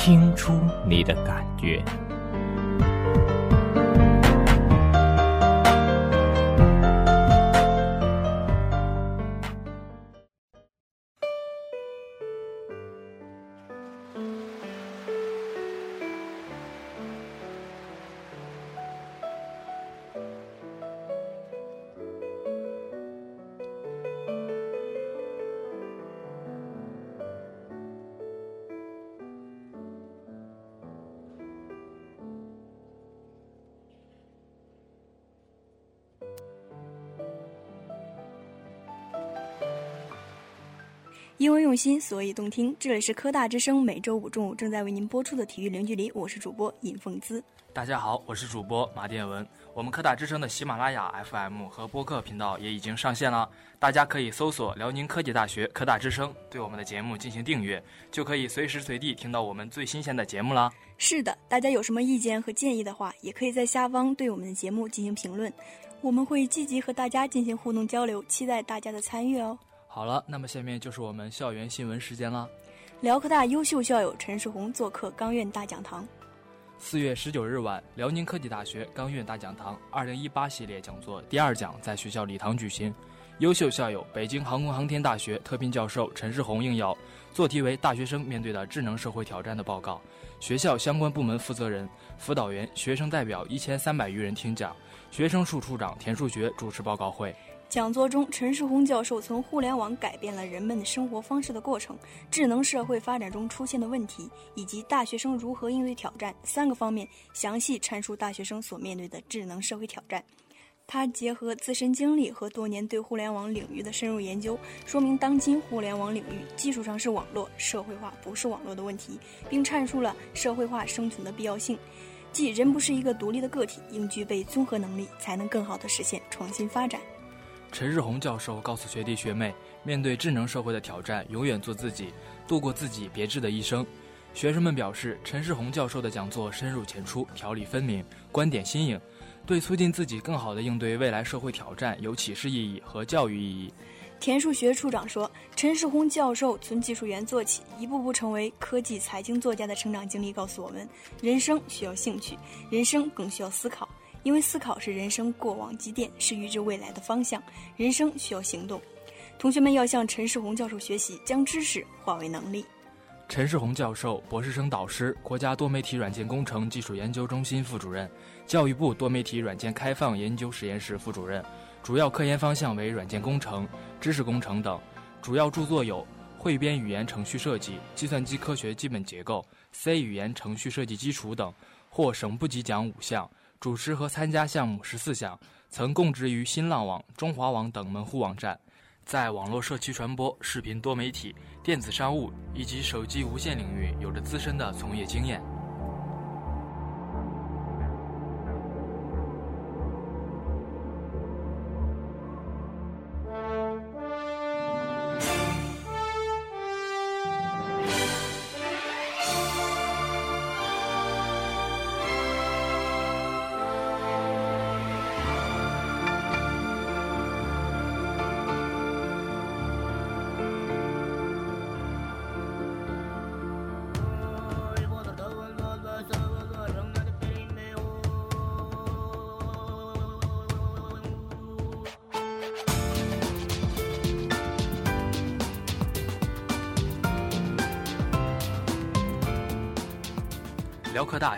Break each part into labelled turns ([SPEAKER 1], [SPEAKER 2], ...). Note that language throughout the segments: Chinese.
[SPEAKER 1] 听出你的感觉。
[SPEAKER 2] 因为用心，所以动听。这里是科大之声，每周五中午正在为您播出的体育零距离，我是主播尹凤姿。
[SPEAKER 3] 大家好，我是主播马殿文。我们科大之声的喜马拉雅 FM 和播客频道也已经上线了，大家可以搜索辽宁科技大学科大之声，对我们的节目进行订阅，就可以随时随地听到我们最新鲜的节目啦。
[SPEAKER 2] 是的，大家有什么意见和建议的话，也可以在下方对我们的节目进行评论，我们会积极和大家进行互动交流，期待大家的参与哦。
[SPEAKER 3] 好了，那么下面就是我们校园新闻时间啦。
[SPEAKER 2] 辽科大优秀校友陈世红做客钢院大讲堂。
[SPEAKER 3] 四月十九日晚，辽宁科技大学钢院大讲堂二零一八系列讲座第二讲在学校礼堂举行。优秀校友北京航空航天大学特聘教授陈世红应邀，做题为《大学生面对的智能社会挑战》的报告。学校相关部门负责人、辅导员、学生代表一千三百余人听讲，学生处处长田树学主持报告会。
[SPEAKER 2] 讲座中，陈世红教授从互联网改变了人们的生活方式的过程、智能社会发展中出现的问题，以及大学生如何应对挑战三个方面，详细阐述大学生所面对的智能社会挑战。他结合自身经历和多年对互联网领域的深入研究，说明当今互联网领域技术上是网络，社会化不是网络的问题，并阐述了社会化生存的必要性。即人不是一个独立的个体，应具备综合能力，才能更好地实现创新发展。
[SPEAKER 3] 陈世宏教授告诉学弟学妹，面对智能社会的挑战，永远做自己，度过自己别致的一生。学生们表示，陈世宏教授的讲座深入浅出，条理分明，观点新颖，对促进自己更好地应对未来社会挑战有启示意义和教育意义。
[SPEAKER 2] 田树学处长说：“陈世宏教授从技术员做起，一步步成为科技财经作家的成长经历告诉我们，人生需要兴趣，人生更需要思考。因为思考是人生过往积淀，是预知未来的方向。人生需要行动。同学们要向陈世红教授学习，将知识化为能力。”
[SPEAKER 3] 陈世红教授，博士生导师，国家多媒体软件工程技术研究中心副主任，教育部多媒体软件开放研究实验室副主任，主要科研方向为软件工程、知识工程等。主要著作有《汇编语言程序设计》《计算机科学基本结构》《C 语言程序设计基础》等，获省部级奖五项，主持和参加项目十四项，曾供职于新浪网、中华网等门户网站。在网络社区传播、视频多媒体、电子商务以及手机无线领域有着资深的从业经验。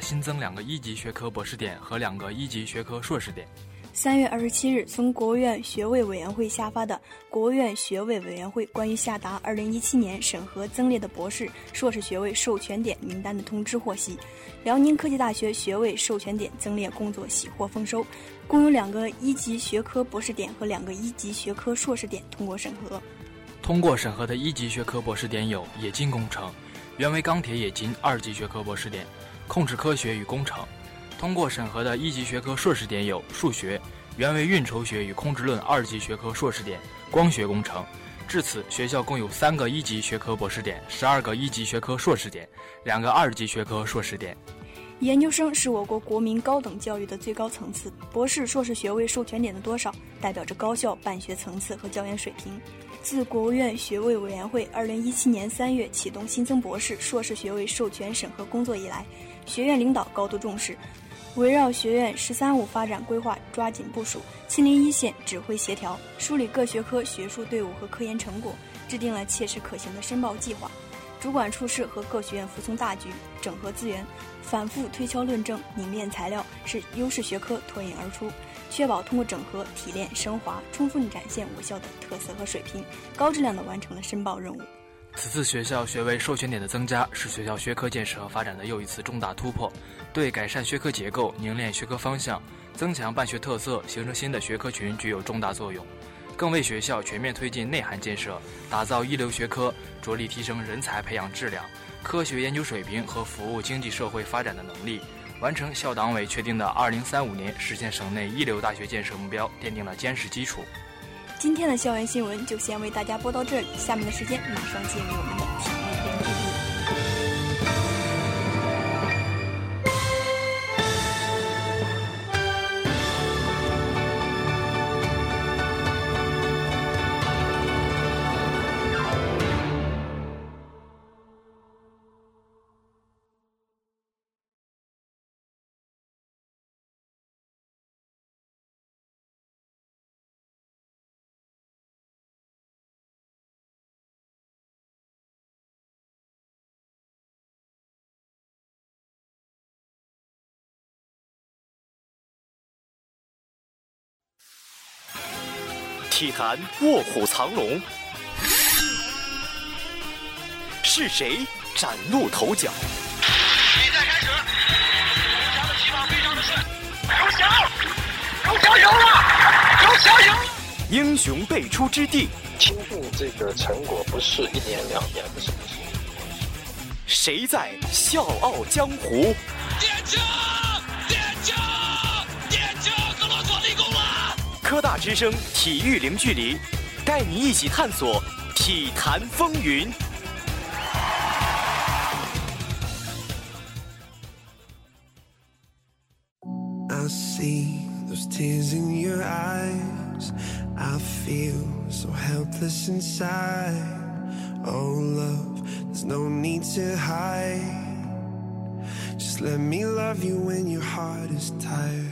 [SPEAKER 3] 新增两个一级学科博士点和两个一级学科硕士点。
[SPEAKER 2] 三月二十七日，从国务院学位委员会下发的《国务院学位委员会关于下达二零一七年审核增列的博士、硕士学位授权点名单的通知》获悉，辽宁科技大学学位授权点增列工作喜获丰收，共有两个一级学科博士点和两个一级学科硕士点通过审核。
[SPEAKER 3] 通过审核的一级学科博士点有冶金工程，原为钢铁冶金二级学科博士点，控制科学与工程。通过审核的一级学科硕士点有数学、原为运筹学与控制论二级学科硕士点光学工程。至此，学校共有三个一级学科博士点，十二个一级学科硕士点，两个二级学科硕士点。
[SPEAKER 2] 研究生是我国国民高等教育的最高层次，博士、硕士学位授权点的多少，代表着高校办学层次和教研水平。自国务院学位委员会二零一七年三月启动新增博士、硕士学位授权审核工作以来，学院领导高度重视，围绕学院“十三五”发展规划抓紧部署，亲临一线指挥协调，梳理各学科学术队伍和科研成果，制定了切实可行的申报计划。主管处事和各学院服从大局，整合资源，反复推敲论证，凝练材料，使优势学科脱颖而出，确保通过整合、提炼、升华，充分展现我校的特色和水平，高质量地完成了申报任务。
[SPEAKER 3] 此次学校学位授权点的增加，是学校学科建设和发展的又一次重大突破，对改善学科结构、凝练学科方向、增强办学特色、形成新的学科群具有重大作用。更为学校全面推进内涵建设、打造一流学科，着力提升人才培养质量、科学研究水平和服务经济社会发展的能力，完成校党委确定的2035年实现省内一流大学建设目标奠定了坚实基础。
[SPEAKER 2] 今天的校园新闻就先为大家播到这里，下面的时间马上进入我们的体
[SPEAKER 4] 坛卧虎藏龙，是谁崭露头角？
[SPEAKER 5] 比赛开始，刘翔的起跑非常的顺，刘翔，刘翔赢了，刘翔赢了。
[SPEAKER 4] 英雄辈出之地，
[SPEAKER 6] 倾注这个成果不是一年两年的事情。
[SPEAKER 4] 谁在笑傲江湖？
[SPEAKER 5] 点球！
[SPEAKER 4] 科大之声体育零距离，带你一起探索体坛风云。
[SPEAKER 7] I see those tears in your eyes. I feel so helpless inside. Oh, love, there's no need to hide. Just let me love you when your heart is tired.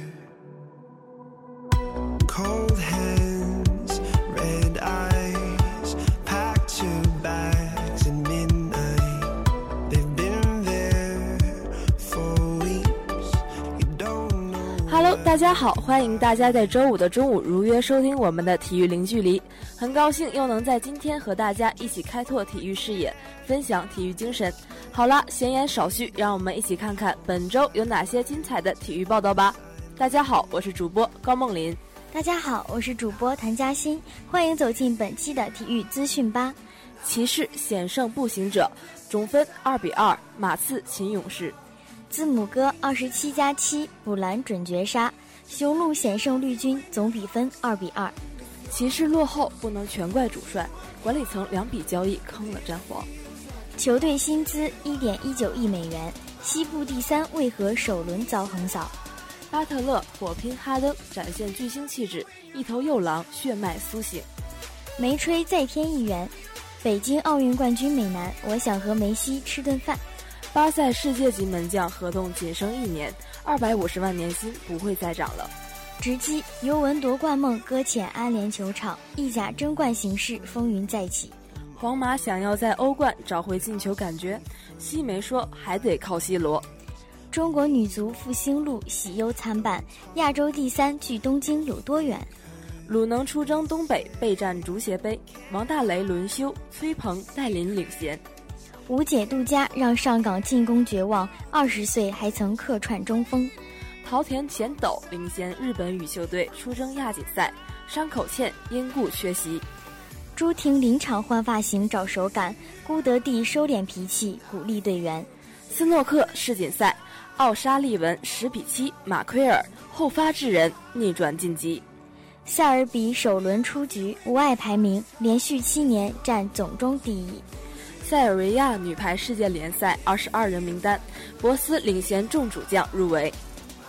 [SPEAKER 7] Cold hands, red eyes, packed your bags at midnight. They've been there for weeks. You don't know.
[SPEAKER 8] Hello，大家好，欢迎大家在周五的中午如约收听我们的体育零距离。很高兴又能在今天和大家一起开拓体育视野，分享体育精神。好啦，闲言少叙，让我们一起看看本周有哪些精彩的体育报道吧。大家好，我是主播高梦林。
[SPEAKER 9] 大家好，我是主播谭嘉欣，欢迎走进本期的体育资讯吧。
[SPEAKER 8] 骑士险胜步行者，总分二比二，马刺擒勇士。
[SPEAKER 9] 字母哥二十七加七补篮准绝杀，雄鹿险胜绿军，总比分二比二。
[SPEAKER 8] 骑士落后不能全怪主帅，管理层两笔交易坑了詹皇。
[SPEAKER 9] 球队薪资一点一九亿美元，西部第三为何首轮遭横扫？
[SPEAKER 8] 巴特勒火拼哈登，展现巨星气质，一头幼狼血脉苏醒。
[SPEAKER 9] 梅吹再添一员，北京奥运冠军美男，我想和梅西吃顿饭。
[SPEAKER 8] 巴塞世界级门将合同仅剩一年，二百五十万年薪不会再涨了。
[SPEAKER 9] 直击尤文夺冠梦搁浅安联球场，意甲争冠形势风云再起。
[SPEAKER 8] 皇马想要在欧冠找回进球感觉，西梅说还得靠 C 罗。
[SPEAKER 9] 中国女足复兴路喜忧参半，亚洲第三距东京有多远？
[SPEAKER 8] 鲁能出征东北备战足协杯，王大雷轮休，崔鹏带领领衔。
[SPEAKER 9] 吴姐杜佳让上港进攻绝望，二十岁还曾客串中锋。
[SPEAKER 8] 桃田贤斗领衔日本羽球队出征亚锦赛，山口茜因故缺席。
[SPEAKER 9] 朱婷临场换发型找手感，孤德地收敛脾气鼓励队员。
[SPEAKER 8] 斯诺克世锦赛，奥沙利文十比七马奎尔后发制人逆转晋级。
[SPEAKER 9] 塞尔比首轮出局，无碍排名连续七年占总中第一。
[SPEAKER 8] 塞尔维亚女排世界联赛二十二人名单，博斯领衔众主将入围。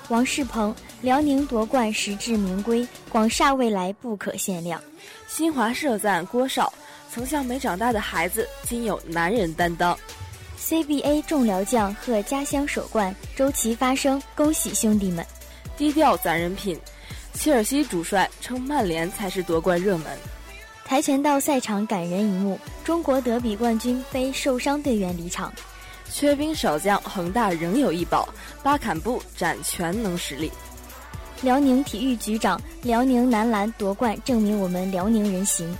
[SPEAKER 9] 王仕鹏，辽宁夺冠实至名归，广厦未来不可限量。
[SPEAKER 8] 新华社赞郭少，曾像没长大的孩子，今有男人担当。
[SPEAKER 9] CBA 重辽将贺家乡首冠，周琦发声，恭喜兄弟们！
[SPEAKER 8] 低调攒人品。切尔西主帅称曼联才是夺冠热门。
[SPEAKER 9] 跆拳道赛场感人一幕，中国德比冠军背受伤队员离场。
[SPEAKER 8] 缺兵少将，恒大仍有一宝，巴坎布展全能实力。
[SPEAKER 9] 辽宁体育局长，辽宁男篮夺冠，证明我们辽宁人行。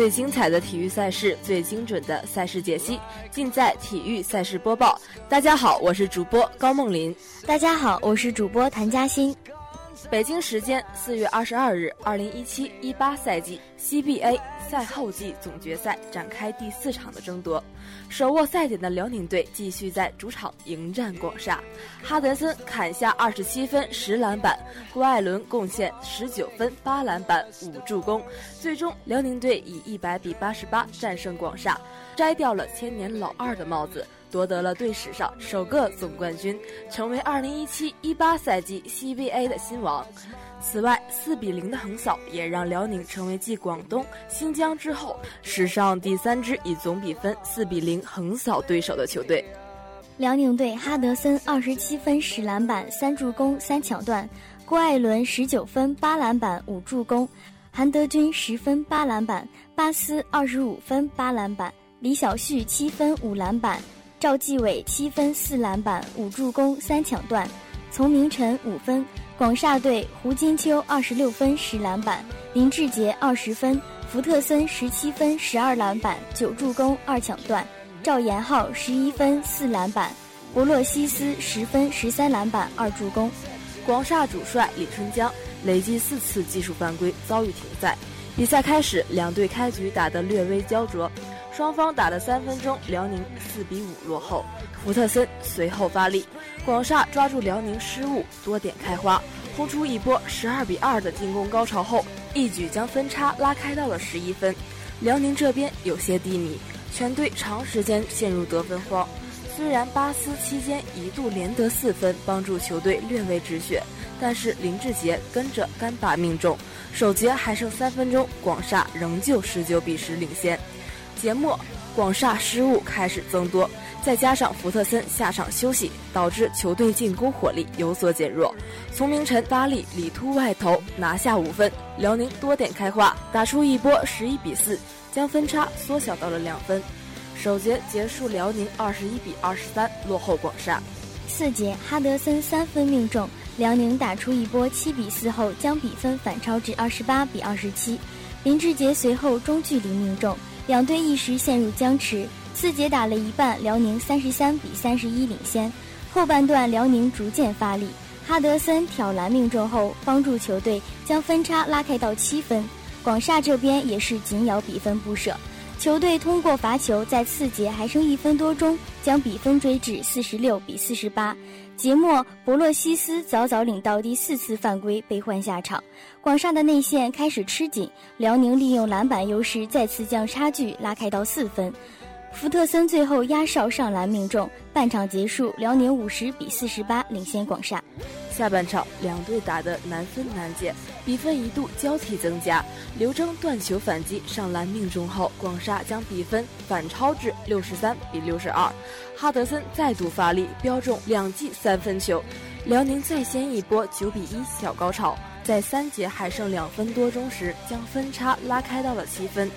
[SPEAKER 8] 最精彩的体育赛事，最精准的赛事解析，尽在体育赛事播报。大家好，我是主播高梦林。
[SPEAKER 9] 大家好，我是主播谭嘉欣。
[SPEAKER 8] 北京时间四月二十二日，二零一七一八赛季 CBA 赛后季总决赛展开第四场的争夺。手握赛点的辽宁队继续在主场迎战广厦，哈德森砍下二十七分十篮板，郭艾伦贡献十九分八篮板五助攻。最终，辽宁队以一百比八十八战胜广厦，摘掉了千年老二的帽子。夺得了队史上首个总冠军，成为2017-18赛季 CBA 的新王。此外，4比0的横扫也让辽宁成为继广东、新疆之后史上第三支以总比分4比0横扫对手的球队。
[SPEAKER 9] 辽宁队哈德森27分10篮板3助攻3抢断，郭艾伦19分8篮板5助攻，韩德君10分8篮板，巴斯25分8篮板，李晓旭7分5篮板。赵继伟七分四篮板五助攻三抢断，丛明晨五分。广厦队胡金秋二十六分十篮板，林志杰二十分，福特森十七分十二篮板九助攻二抢断，赵岩浩十一分四篮板，博洛西斯十分十三篮板二助攻。
[SPEAKER 8] 广厦主帅李春江累计四次技术犯规遭遇停赛。比赛开始，两队开局打得略微焦灼。双方打了三分钟，辽宁四比五落后。福特森随后发力，广厦抓住辽宁失误，多点开花，轰出一波十二比二的进攻高潮后，一举将分差拉开到了十一分。辽宁这边有些低迷，全队长时间陷入得分荒。虽然巴斯期间一度连得四分，帮助球队略微止血，但是林志杰跟着干拔命中，首节还剩三分钟，广厦仍旧十九比十领先。节末，广厦失误开始增多，再加上福特森下场休息，导致球队进攻火力有所减弱。丛明晨发力里突外投拿下五分，辽宁多点开花，打出一波十一比四，将分差缩小到了两分。首节结束，辽宁二十一比二十三落后广厦。
[SPEAKER 9] 四节哈德森三分命中，辽宁打出一波七比四后，将比分反超至二十八比二十七。林志杰随后中距离命中。两队一时陷入僵持，四节打了一半，辽宁三十三比三十一领先。后半段，辽宁逐渐发力，哈德森挑篮命中后，帮助球队将分差拉开到七分。广厦这边也是紧咬比分不舍，球队通过罚球，在次节还剩一分多钟，将比分追至四十六比四十八。节末，博洛西斯早早领到第四次犯规，被换下场。广厦的内线开始吃紧，辽宁利用篮板优势，再次将差距拉开到四分。福特森最后压哨上篮命中。半场结束，辽宁五十比四十八领先广厦。
[SPEAKER 8] 下半场，两队打得难分难解，比分一度交替增加。刘铮断球反击上篮命中后，广厦将比分反超至六十三比六十二。哈德森再度发力，标中两记三分球，辽宁再掀一波九比一小高潮。在三节还剩两分多钟时，将分差拉开到了七分。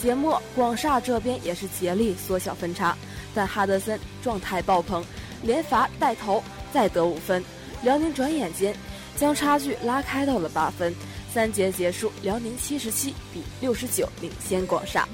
[SPEAKER 8] 节末，广厦这边也是竭力缩小分差，但哈德森状态爆棚。连罚带投，再得五分。辽宁转眼间将差距拉开到了八分。三节结束，辽宁七十七比六十九领先广厦。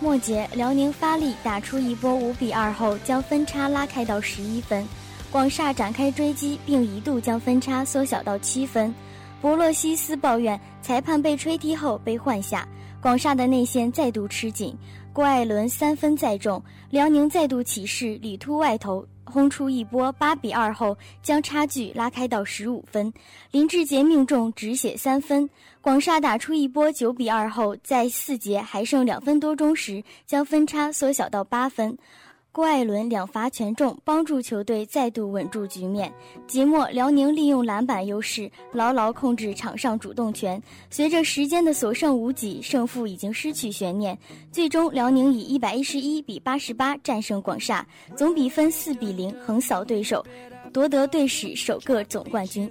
[SPEAKER 9] 末节，辽宁发力打出一波五比二后，将分差拉开到十一分。广厦展开追击，并一度将分差缩小到七分。博洛西斯抱怨裁判被吹踢后被换下，广厦的内线再度吃紧。郭艾伦三分再中，辽宁再度起势里突外投。轰出一波八比二后，将差距拉开到十五分。林志杰命中止血三分。广厦打出一波九比二后，在四节还剩两分多钟时，将分差缩小到八分。郭艾伦两罚全中，帮助球队再度稳住局面。节末，辽宁利用篮板优势，牢牢控制场上主动权。随着时间的所剩无几，胜负已经失去悬念。最终，辽宁以一百一十一比八十八战胜广厦，总比分四比零横扫对手，夺得队史首个总冠军。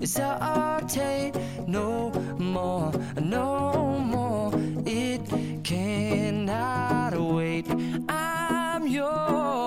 [SPEAKER 10] hesitate no more, no more. It cannot wait. I'm yours.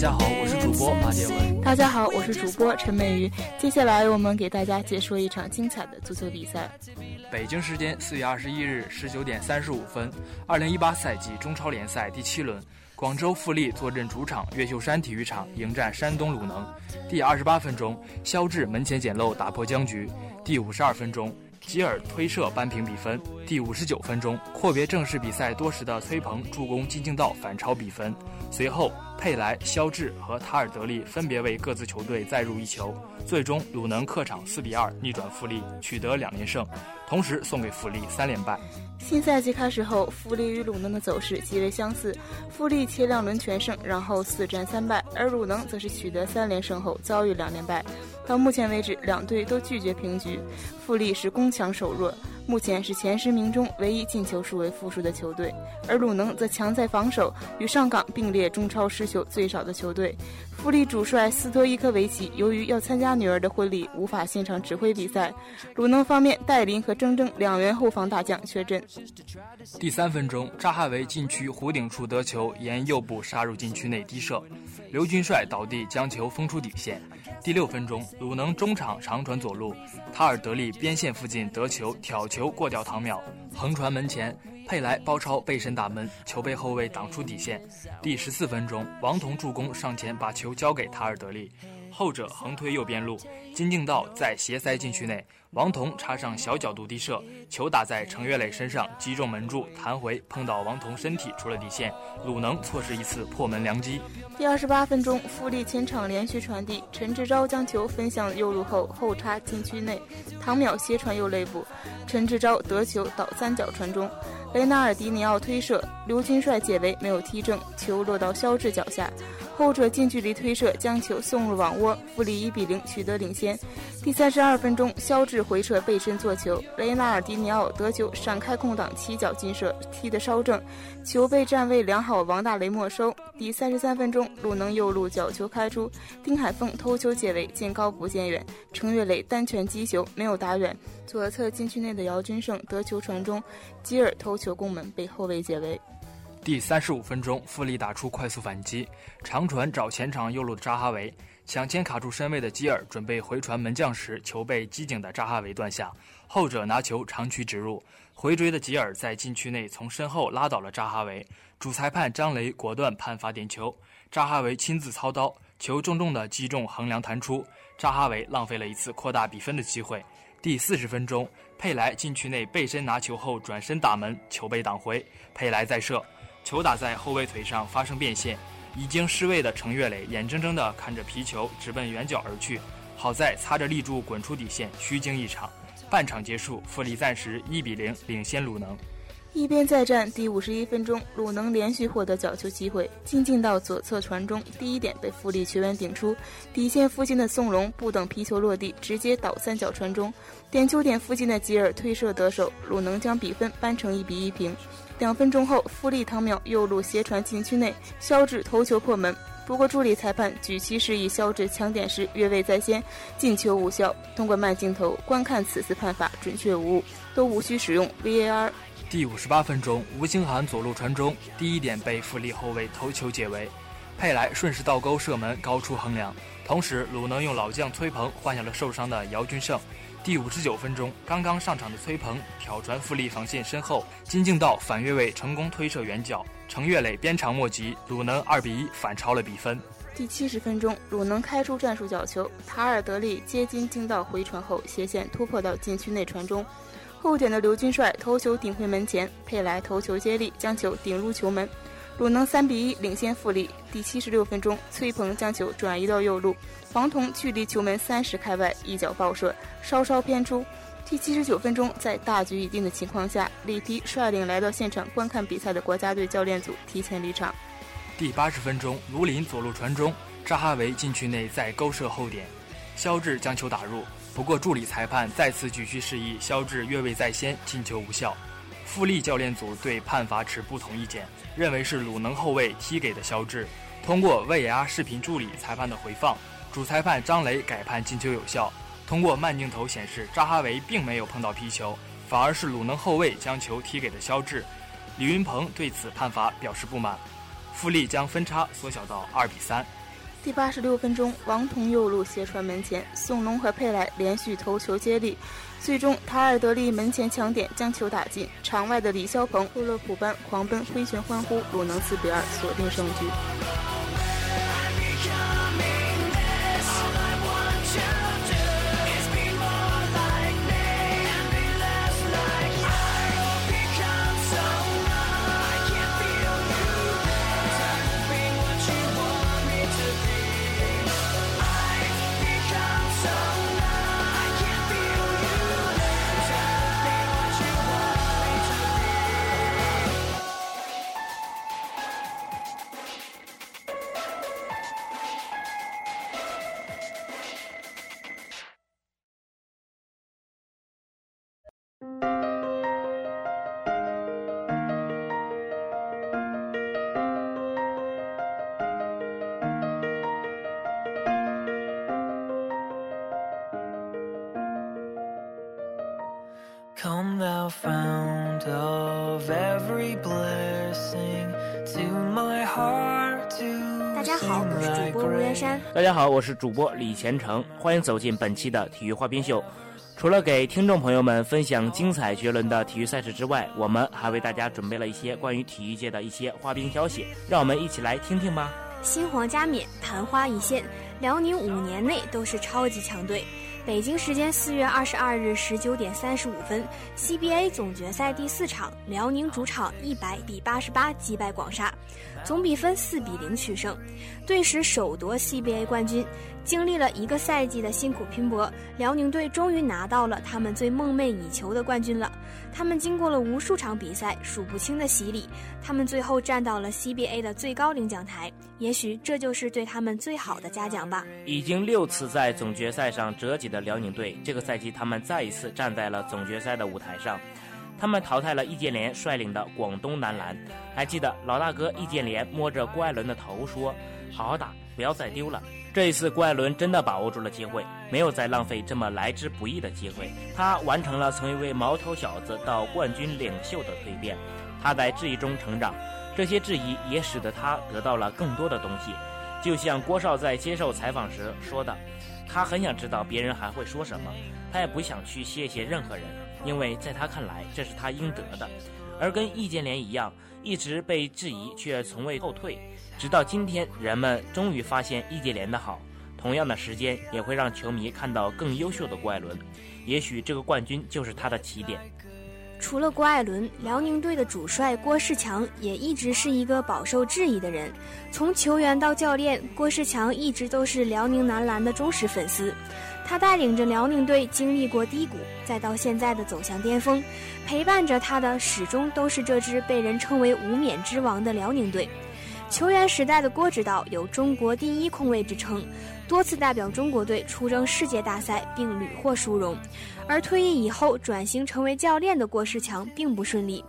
[SPEAKER 3] 家好，我是主播马建文。
[SPEAKER 11] 大家好，我是主播陈美瑜。接下来我们给大家解说一场精彩的足球比赛。
[SPEAKER 3] 北京时间四月二十一日十九点三十五分，二零一八赛季中超联赛第七轮，广州富力坐镇主场越秀山体育场迎战山东鲁能。第二十八分钟，肖智门前捡漏打破僵局。第五十二分钟，吉尔推射扳平比分。第五十九分钟，阔别正式比赛多时的崔鹏助攻金敬道反超比分。随后，佩莱、肖智和塔尔德利分别为各自球队再入一球。最终，鲁能客场四比二逆转富力，取得两连胜，同时送给富力三连败。
[SPEAKER 11] 新赛季开始后，富力与鲁能的走势极为相似。富力前两轮全胜，然后四战三败，而鲁能则是取得三连胜后遭遇两连败。到目前为止，两队都拒绝平局。富力是攻强守弱，目前是前十名中唯一进球数为负数的球队，而鲁能则强在防守，与上港并列中超失球最少的球队。富力主帅斯托伊科维奇由于要参加女儿的婚礼，无法现场指挥比赛。鲁能方面，戴林和铮铮两员后防大将缺阵。
[SPEAKER 3] 第三分钟，扎哈维禁区弧顶处得球，沿右部杀入禁区内低射，刘军帅倒地将球封出底线。第六分钟，鲁能中场长传左路，塔尔德利边线附近得球，挑球球过掉唐淼，横传门前，佩莱包抄背身打门，球被后卫挡出底线。第十四分钟，王彤助攻上前把球交给塔尔德利，后者横推右边路，金敬道在斜塞禁区内。王彤插上小角度低射，球打在程岳磊身上，击中门柱，弹回碰到王彤身体出了底线。鲁能错失一次破门良机。
[SPEAKER 11] 第二十八分钟，富力前场连续传递，陈志钊将球分向右路后后插禁区内，唐淼斜传右肋部，陈志钊得球倒三角传中，雷纳尔迪尼奥推射，刘军帅解围没有踢正，球落到肖智脚下。后者近距离推射，将球送入网窝，富力一比零取得领先。第三十二分钟，肖智回撤背身做球，雷纳尔迪尼奥得球闪开空档，起脚劲射，踢得稍正，球被站位良好王大雷没收。第三十三分钟，鲁能右路角球开出，丁海峰头球解围，见高不见远，程岳磊单拳击球没有打远，左侧禁区内的姚军胜得球传中，基尔头球攻门被后卫解围。
[SPEAKER 3] 第三十五分钟，富力打出快速反击，长传找前场右路的扎哈维，抢先卡住身位的基尔，准备回传门将时，球被机警的扎哈维断下，后者拿球长驱直入，回追的吉尔在禁区内从身后拉倒了扎哈维，主裁判张雷果断判罚点球，扎哈维亲自操刀，球重重的击中横梁弹出，扎哈维浪费了一次扩大比分的机会。第四十分钟，佩莱禁区内背身拿球后转身打门，球被挡回，佩莱再射，球打在后卫腿上发生变线。已经失位的程岳磊眼睁睁地看着皮球直奔远角而去，好在擦着立柱滚出底线，虚惊一场。半场结束，富力暂时一比零领先鲁能。
[SPEAKER 11] 一边再战，第五十一分钟，鲁能连续获得角球机会，进进到左侧传中，第一点被富力球员顶出，底线附近的宋龙不等皮球落地，直接倒三角传中，点球点附近的吉尔推射得手，鲁能将比分扳成一比一平。两分钟后，富力唐淼右路斜传禁区内，肖智头球破门。不过助理裁判举旗示意肖智抢点时越位在先，进球无效。通过慢镜头观看，此次判罚准确无误，都无需使用 VAR。
[SPEAKER 3] 第五十八分钟，吴兴涵左路传中，第一点被富力后卫头球解围，佩莱顺势倒钩射门，高出横梁。同时，鲁能用老将崔鹏换下了受伤的姚军胜。第五十九分钟，刚刚上场的崔鹏挑传富力防线身后，金敬道反越位成功推射远角，程月磊鞭长莫及，鲁能二比一反超了比分。
[SPEAKER 11] 第七十分钟，鲁能开出战术角球，塔尔德利接金敬道回传后斜线突破到禁区内传中。后点的刘军帅头球顶回门前，佩莱头球接力将球顶入球门，鲁能三比一领先富力。第七十六分钟，崔鹏将球转移到右路，黄铜距离球门三十开外，一脚爆射，稍稍偏出。第七十九分钟，在大局已定的情况下，里皮率领来到现场观看比赛的国家队教练组提前离场。
[SPEAKER 3] 第八十分钟，卢林左路传中，扎哈维禁区内再勾射后点，肖智将球打入。不过，助理裁判再次举旗示意肖智越位在先，进球无效。富力教练组对判罚持不同意见，认为是鲁能后卫踢给的肖智。通过 VAR 视频助理裁判的回放，主裁判张雷改判进球有效。通过慢镜头显示，扎哈维并没有碰到皮球，反而是鲁能后卫将球踢给了肖智。李云鹏对此判罚表示不满，富力将分差缩小到二比三。
[SPEAKER 11] 第八十六分钟，王彤右路斜传门前，宋龙和佩莱连续头球接力，最终塔尔德利门前抢点将球打进。场外的李霄鹏、布勒普班狂奔挥拳欢呼，鲁能四比二锁定胜局。
[SPEAKER 9] 好，我是主播
[SPEAKER 12] 李前程，欢迎走进本期的体育花边秀。除了给听众朋友们分享精彩绝伦的体育赛事之外，我们还为大家准备了一些关于体育界的一些花边消息，让我们一起来听听吧。
[SPEAKER 13] 新皇加冕，昙花一现，辽宁五年内都是超级强队。北京时间四月二十二日十九点三十五分，CBA 总决赛第四场，辽宁主场一百比八十八击败广厦，总比分四比零取胜，队史首夺 CBA 冠军。经历了一个赛季的辛苦拼搏，辽宁队终于拿到了他们最梦寐以求的冠军了。他们经过了无数场比赛、数不清的洗礼，他们最后站到了 CBA 的最高领奖台。也许这就是对他们最好的嘉奖吧。
[SPEAKER 12] 已经六次在总决赛上折戟的辽宁队，这个赛季他们再一次站在了总决赛的舞台上。他们淘汰了易建联率领的广东男篮。还记得老大哥易建联摸着郭艾伦的头说：“好好打，不要再丢了。”这一次，郭艾伦真的把握住了机会，没有再浪费这么来之不易的机会。他完成了从一位毛头小子到冠军领袖的蜕变。他在质疑中成长，这些质疑也使得他得到了更多的东西。就像郭少在接受采访时说的：“他很想知道别人还会说什么，他也不想去谢谢任何人，因为在他看来这是他应得的。”而跟易建联一样，一直被质疑却从未后退。直到今天，人们终于发现易建联的好，同样的时间也会让球迷看到更优秀的郭艾伦。也许这个冠军就是他的起点。
[SPEAKER 13] 除了郭艾伦，辽宁队的主帅郭士强也一直是一个饱受质疑的人。从球员到教练，郭士强一直都是辽宁男篮的忠实粉丝。他带领着辽宁队经历过低谷，再到现在的走向巅峰，陪伴着他的始终都是这支被人称为“无冕之王”的辽宁队。球员时代的郭指导有“中国第一控卫”之称。多次代表中国队出征世界大赛，并屡获殊荣。而退役以后转型成为教练的郭士强并不顺利，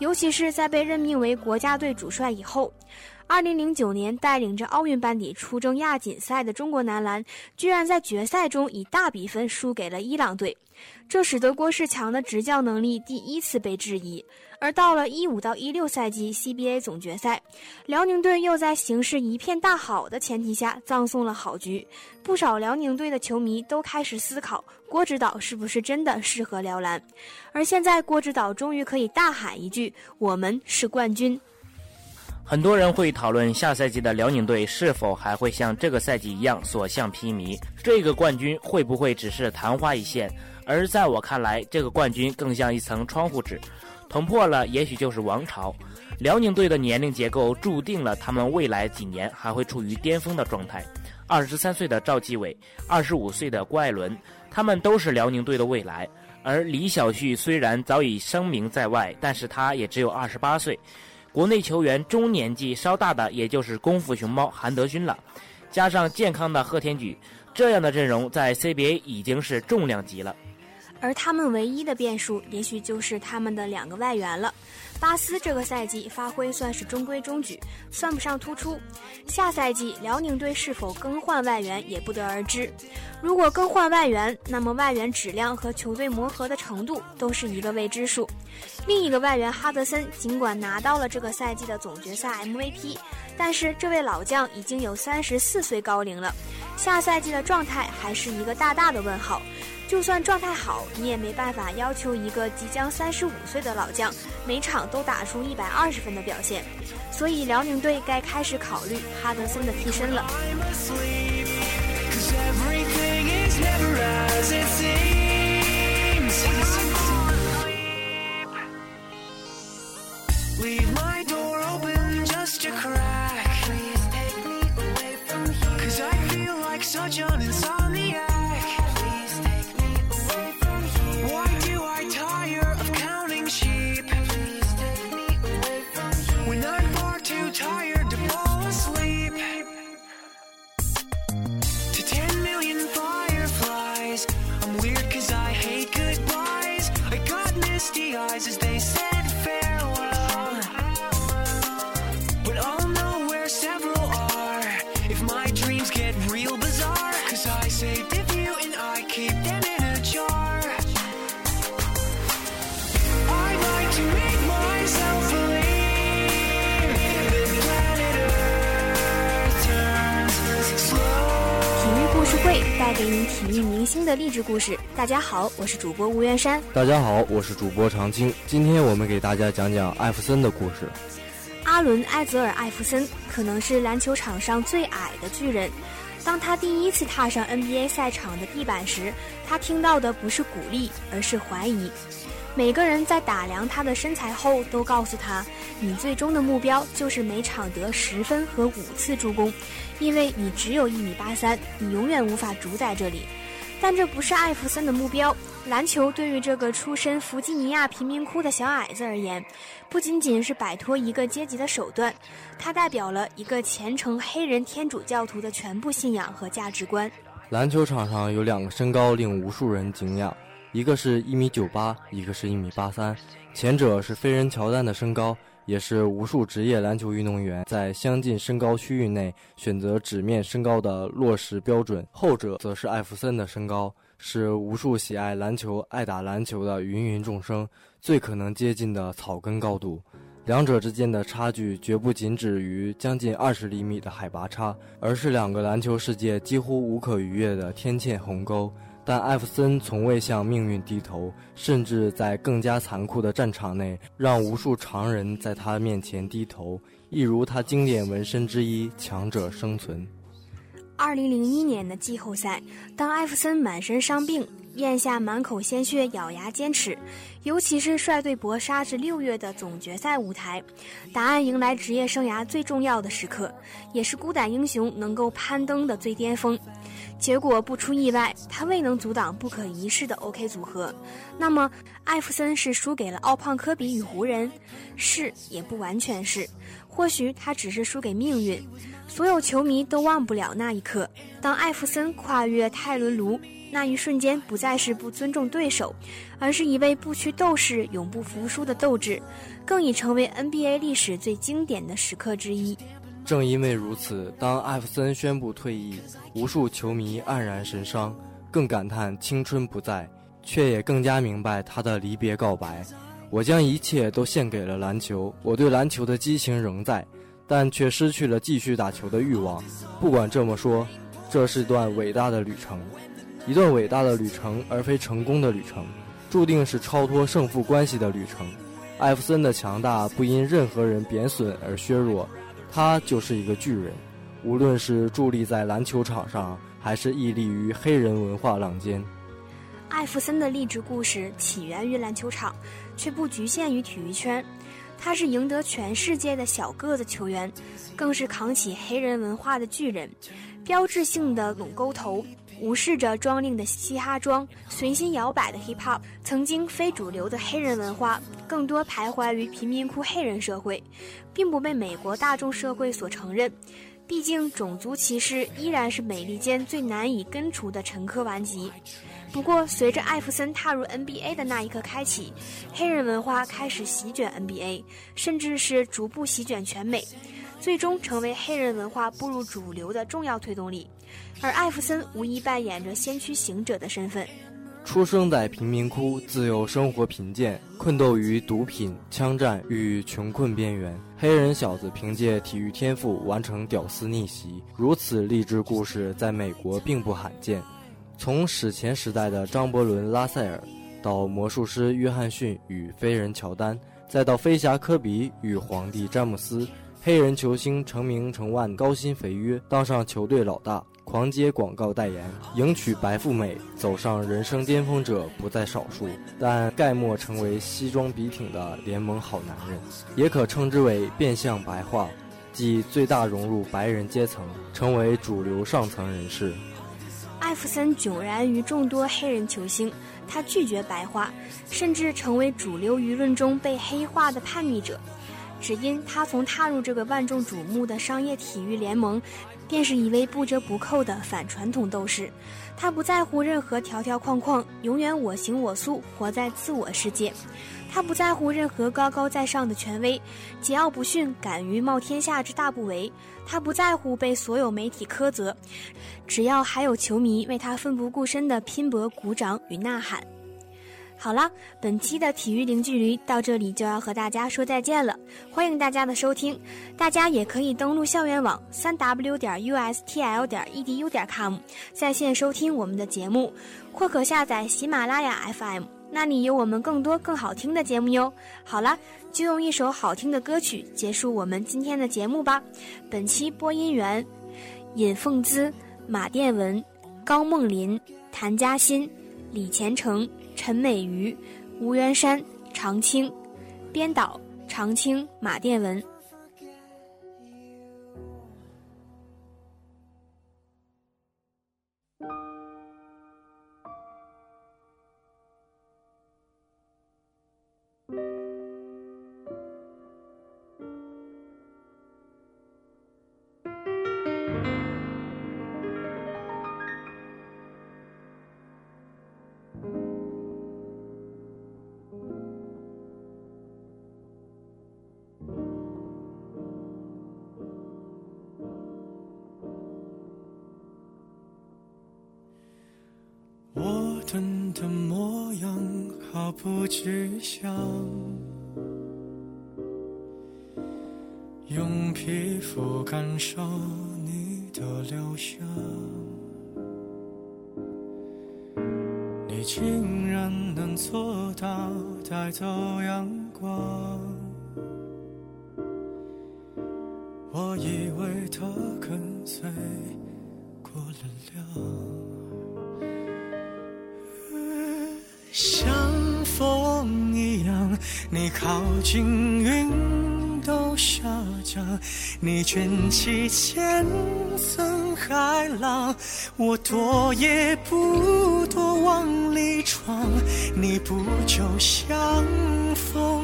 [SPEAKER 13] 尤其是在被任命为国家队主帅以后。2009年，带领着奥运班底出征亚锦赛的中国男篮，居然在决赛中以大比分输给了伊朗队，这使得郭士强的执教能力第一次被质疑。而到了一五到一六赛季 CBA 总决赛，辽宁队又在形势一片大好的前提下葬送了好局。不少辽宁队的球迷都开始思考，郭指导是不是真的适合辽篮？而现在，郭指导终于可以大喊一句：“我们是冠军！”
[SPEAKER 12] 很多人会讨论下赛季的辽宁队是否还会像这个赛季一样所向披靡，这个冠军会不会只是昙花一现？而在我看来，这个冠军更像一层窗户纸。捅破了，也许就是王朝。辽宁队的年龄结构注定了他们未来几年还会处于巅峰的状态。二十三岁的赵继伟，二十五岁的郭艾伦，他们都是辽宁队的未来。而李晓旭虽然早已声名在外，但是他也只有二十八岁。国内球员中年纪稍大的，也就是功夫熊猫韩德君了。加上健康的贺天举，这样的阵容在 CBA 已经是重量级了。
[SPEAKER 13] 而他们唯一的变数，也许就是他们的两个外援了。巴斯这个赛季发挥算是中规中矩，算不上突出。下赛季辽宁队是否更换外援也不得而知。如果更换外援，那么外援质量和球队磨合的程度都是一个未知数。另一个外援哈德森，尽管拿到了这个赛季的总决赛 MVP，但是这位老将已经有三十四岁高龄了，下赛季的状态还是一个大大的问号。就算状态好，你也没办法要求一个即将三十五岁的老将每场都打出一百二十分的表现，所以辽宁队该开始考虑哈德森的替身了。志故事。大家好，我是主播吴元山。
[SPEAKER 14] 大家好，我是主播常青。今天我们给大家讲讲艾弗森的故事。
[SPEAKER 13] 阿伦·埃泽尔·艾弗森可能是篮球场上最矮的巨人。当他第一次踏上 NBA 赛场的地板时，他听到的不是鼓励，而是怀疑。每个人在打量他的身材后，都告诉他：“你最终的目标就是每场得十分和五次助攻。”因为你只有一米八三，你永远无法主宰这里。但这不是艾弗森的目标。篮球对于这个出身弗吉尼亚贫民窟的小矮子而言，不仅仅是摆脱一个阶级的手段，它代表了一个虔诚黑人天主教徒的全部信仰和价值观。
[SPEAKER 14] 篮球场上有两个身高令无数人敬仰，一个是一米九八，一个是一米八三，前者是飞人乔丹的身高。也是无数职业篮球运动员在相近身高区域内选择纸面身高的落实标准。后者则是艾弗森的身高，是无数喜爱篮球、爱打篮球的芸芸众生最可能接近的草根高度。两者之间的差距绝不仅止于将近二十厘米的海拔差，而是两个篮球世界几乎无可逾越的天堑鸿沟。但艾弗森从未向命运低头，甚至在更加残酷的战场内，让无数常人在他面前低头。一如他经典纹身之一“强者生存”。
[SPEAKER 13] 二零零一年的季后赛，当艾弗森满身伤病，咽下满口鲜血，咬牙坚持，尤其是率队搏杀至六月的总决赛舞台，答案迎来职业生涯最重要的时刻，也是孤胆英雄能够攀登的最巅峰。结果不出意外，他未能阻挡不可一世的 OK 组合。那么，艾弗森是输给了奥胖科比与湖人？是，也不完全是。或许他只是输给命运。所有球迷都忘不了那一刻，当艾弗森跨越泰伦卢，那一瞬间不再是不尊重对手，而是一位不屈斗士永不服输的斗志，更已成为 NBA 历史最经典的时刻之一。
[SPEAKER 14] 正因为如此，当艾弗森宣布退役，无数球迷黯然神伤，更感叹青春不在，却也更加明白他的离别告白。我将一切都献给了篮球，我对篮球的激情仍在，但却失去了继续打球的欲望。不管这么说，这是段伟大的旅程，一段伟大的旅程，而非成功的旅程，注定是超脱胜负关系的旅程。艾弗森的强大不因任何人贬损而削弱，他就是一个巨人，无论是伫立在篮球场上，还是屹立于黑人文化浪尖。
[SPEAKER 13] 艾弗森的励志故事起源于篮球场，却不局限于体育圈。他是赢得全世界的小个子球员，更是扛起黑人文化的巨人。标志性的拢沟头，无视着装令的嘻哈装，随心摇摆的 hip hop，曾经非主流的黑人文化，更多徘徊于贫民窟黑人社会，并不被美国大众社会所承认。毕竟，种族歧视依然是美利坚最难以根除的陈疴顽疾。不过，随着艾弗森踏入 NBA 的那一刻开启，黑人文化开始席卷 NBA，甚至是逐步席卷全美，最终成为黑人文化步入主流的重要推动力。而艾弗森无疑扮演着先驱行者的身份。
[SPEAKER 14] 出生在贫民窟，自幼生活贫贱，困斗于毒品、枪战与穷困边缘。黑人小子凭借体育天赋完成屌丝逆袭，如此励志故事在美国并不罕见。从史前时代的张伯伦、拉塞尔，到魔术师约翰逊与飞人乔丹，再到飞侠科比与皇帝詹姆斯，黑人球星成名成万，高薪肥约，当上球队老大，狂接广告代言，迎娶白富美，走上人生巅峰者不在少数。但盖莫成为西装笔挺的联盟好男人，也可称之为变相白化，即最大融入白人阶层，成为主流上层人士。
[SPEAKER 13] 艾弗森迥然于众多黑人球星，他拒绝白化，甚至成为主流舆论中被黑化的叛逆者。只因他从踏入这个万众瞩目的商业体育联盟，便是一位不折不扣的反传统斗士。他不在乎任何条条框框，永远我行我素，活在自我世界。他不在乎任何高高在上的权威，桀骜不驯，敢于冒天下之大不韪。他不在乎被所有媒体苛责，只要还有球迷为他奋不顾身的拼搏鼓掌与呐喊。好了，本期的体育零距离到这里就要和大家说再见了。欢迎大家的收听，大家也可以登录校园网三 w 点 ustl 点 edu 点 com 在线收听我们的节目，或可下载喜马拉雅 FM。那里有我们更多更好听的节目哟。好了，就用一首好听的歌曲结束我们今天的节目吧。本期播音员：尹凤姿、马殿文、高梦林、谭嘉欣、李前程、陈美瑜、吴元山、常青。编导：常青、马殿文。
[SPEAKER 15] 不去想，用皮肤感受你的流向，你竟然能做到带走阳光。我以为的跟随。过了量你靠近云都下降，你卷起千层海浪，我躲也不躲往里闯，你不就像风？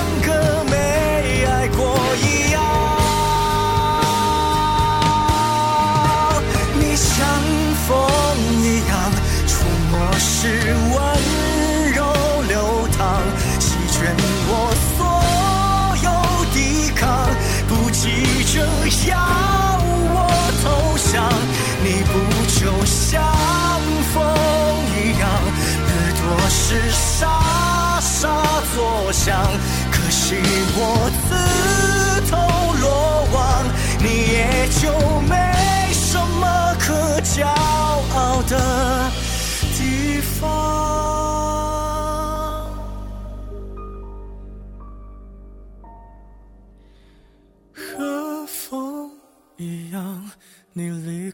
[SPEAKER 15] 是我